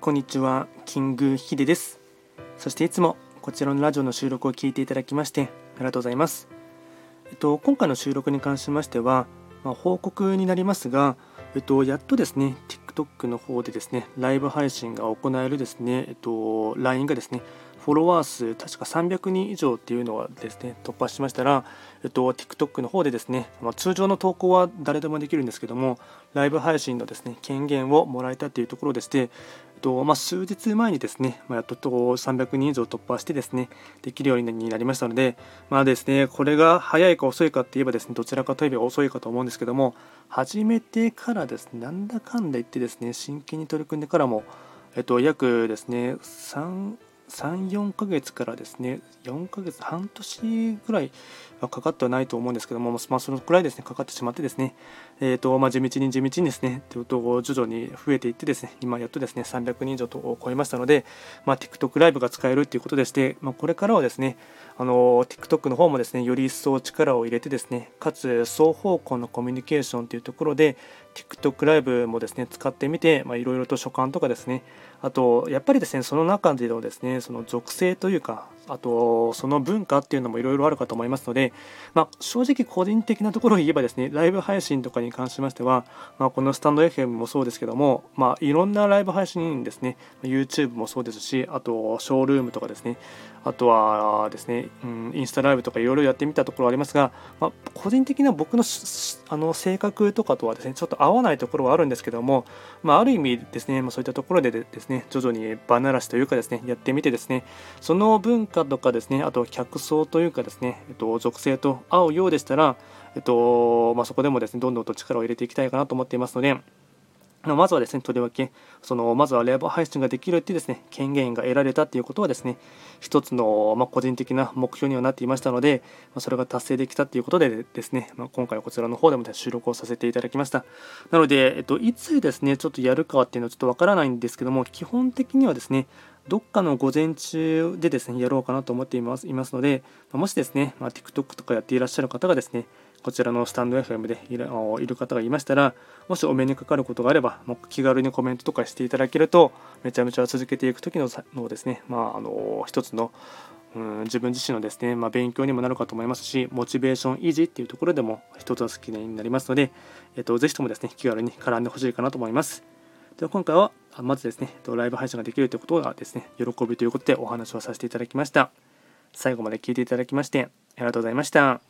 こんにちは、キングヒデです。そしていつもこちらのラジオの収録を聞いていただきましてありがとうございます。えっと、今回の収録に関しましては、まあ、報告になりますが、えっと、やっとですね、TikTok の方でですね、ライブ配信が行えるですね、えっと、LINE がですね、フォロワー数確か300人以上っていうのはですね突破しましたら、えっと、TikTok の方でですね、まあ、通常の投稿は誰でもできるんですけどもライブ配信のですね権限をもらえたというところでして、とまあ、数日前にですね、まあ、やっと300人以上突破してですねできるようになりましたので、まあですね、これが早いか遅いかって言えばですねどちらかといえば遅いかと思うんですけども始めてからですねなんだかんだ言ってですね真剣に取り組んでからもえっと、約ですね3 34ヶ月からですね4ヶ月半年ぐらいはかかってはないと思うんですけども、まあ、そのくらいですねかかってしまってですね、えーとまあ、地道に地道にですねってことを徐々に増えていってですね今やっとですね300人以上と超えましたので、まあ、TikTok ライブが使えるということでして、まあ、これからはですねあの TikTok の方もですねより一層力を入れてですねかつ双方向のコミュニケーションというところで TikTok ライブもですね使ってみていろいろと所感とかですね。あとやっぱりですねその中でのですねその属性というかあとその文化っていうのもいろいろあるかと思いますので、まあ、正直個人的なところを言えばですねライブ配信とかに関しましては、まあ、このスタンド FM もそうですけども、まあ、いろんなライブ配信ですね YouTube もそうですしあとショールームとかですねあとはですね、うん、インスタライブとかいろいろやってみたところありますが、まあ、個人的な僕のあの性格とかとはですねちょっと合わないところはあるんですけども、まあ、ある意味ですね、まあ、そういったところでですね徐々に場慣らしというかですねやってみてですねその文化とかですねあと客層というかですね、えっと、属性と合うようでしたら、えっとまあ、そこでもですねどんどんと力を入れていきたいかなと思っていますのでまずはですね、とりわけ、そのまずはレバー配信ができるってですね、権限が得られたっていうことはですね、一つの、まあ、個人的な目標にはなっていましたので、ま、それが達成できたっていうことでですね、まあ、今回はこちらの方でも収録をさせていただきました。なので、えっと、いつですね、ちょっとやるかっていうのはちょっとわからないんですけども、基本的にはですね、どっかの午前中でですね、やろうかなと思っていますいますので、もしですね、まあ、TikTok とかやっていらっしゃる方がですね、こちらのスタンド FM でいる方がいましたら、もしお目にかかることがあれば、もう気軽にコメントとかしていただけると、めちゃめちゃ続けていく時ののですね、まあ、あの一つのうん、自分自身のですね、まあ、勉強にもなるかと思いますし、モチベーション維持っていうところでも一つは好きになりますので、えっと、ぜひともですね、気軽に絡んでほしいかなと思います。では今回は、まずですね、ライブ配信ができるということがですね、喜びということでお話をさせていただきました。最後まで聞いていただきまして、ありがとうございました。